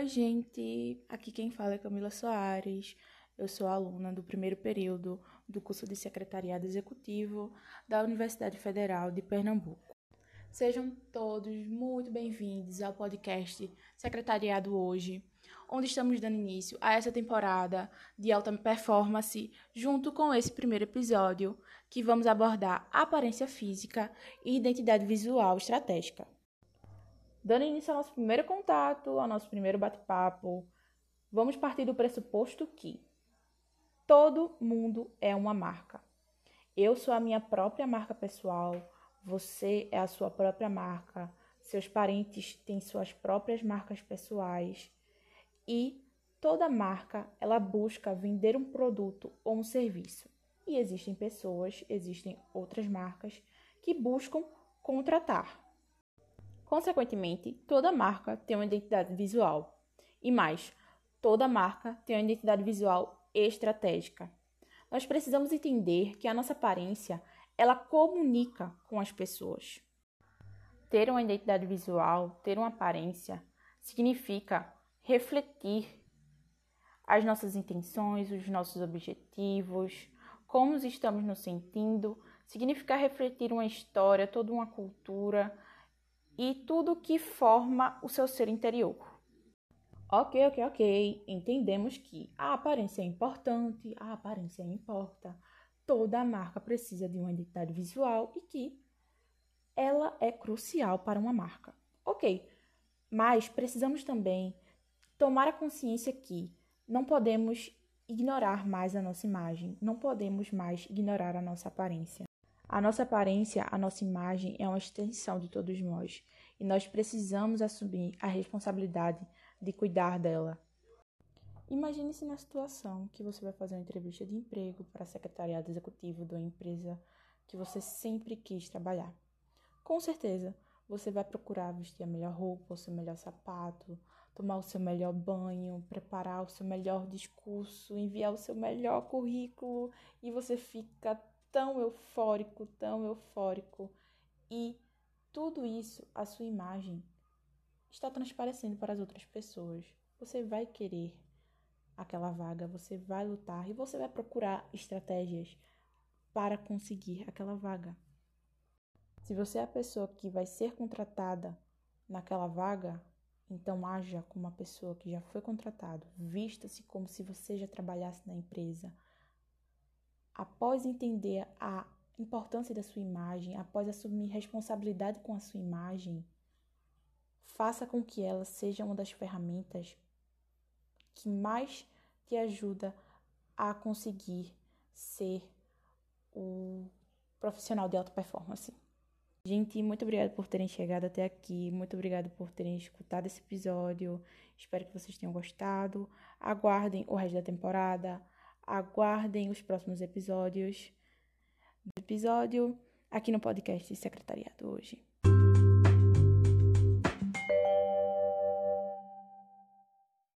Oi, gente! Aqui quem fala é Camila Soares. Eu sou aluna do primeiro período do curso de Secretariado Executivo da Universidade Federal de Pernambuco. Sejam todos muito bem-vindos ao podcast Secretariado Hoje, onde estamos dando início a essa temporada de alta performance, junto com esse primeiro episódio, que vamos abordar aparência física e identidade visual estratégica. Dando início ao nosso primeiro contato, ao nosso primeiro bate-papo, vamos partir do pressuposto que todo mundo é uma marca. Eu sou a minha própria marca pessoal, você é a sua própria marca, seus parentes têm suas próprias marcas pessoais e toda marca ela busca vender um produto ou um serviço. E existem pessoas, existem outras marcas que buscam contratar Consequentemente, toda marca tem uma identidade visual. E mais, toda marca tem uma identidade visual estratégica. Nós precisamos entender que a nossa aparência, ela comunica com as pessoas. Ter uma identidade visual, ter uma aparência, significa refletir as nossas intenções, os nossos objetivos, como estamos nos sentindo, significa refletir uma história, toda uma cultura, e tudo que forma o seu ser interior. Ok, ok, ok. Entendemos que a aparência é importante, a aparência importa. Toda marca precisa de uma identidade visual e que ela é crucial para uma marca. Ok, mas precisamos também tomar a consciência que não podemos ignorar mais a nossa imagem, não podemos mais ignorar a nossa aparência. A nossa aparência, a nossa imagem é uma extensão de todos nós e nós precisamos assumir a responsabilidade de cuidar dela. Imagine-se na situação que você vai fazer uma entrevista de emprego para secretariado executivo de uma empresa que você sempre quis trabalhar. Com certeza, você vai procurar vestir a melhor roupa, o seu melhor sapato, tomar o seu melhor banho, preparar o seu melhor discurso, enviar o seu melhor currículo e você fica tão eufórico, tão eufórico. E tudo isso, a sua imagem, está transparecendo para as outras pessoas. Você vai querer aquela vaga, você vai lutar e você vai procurar estratégias para conseguir aquela vaga. Se você é a pessoa que vai ser contratada naquela vaga, então haja como uma pessoa que já foi contratado, vista-se como se você já trabalhasse na empresa após entender a importância da sua imagem, após assumir responsabilidade com a sua imagem, faça com que ela seja uma das ferramentas que mais te ajuda a conseguir ser o profissional de alta performance. Gente, muito obrigada por terem chegado até aqui, muito obrigada por terem escutado esse episódio. Espero que vocês tenham gostado. Aguardem o resto da temporada aguardem os próximos episódios do episódio aqui no podcast Secretariado hoje.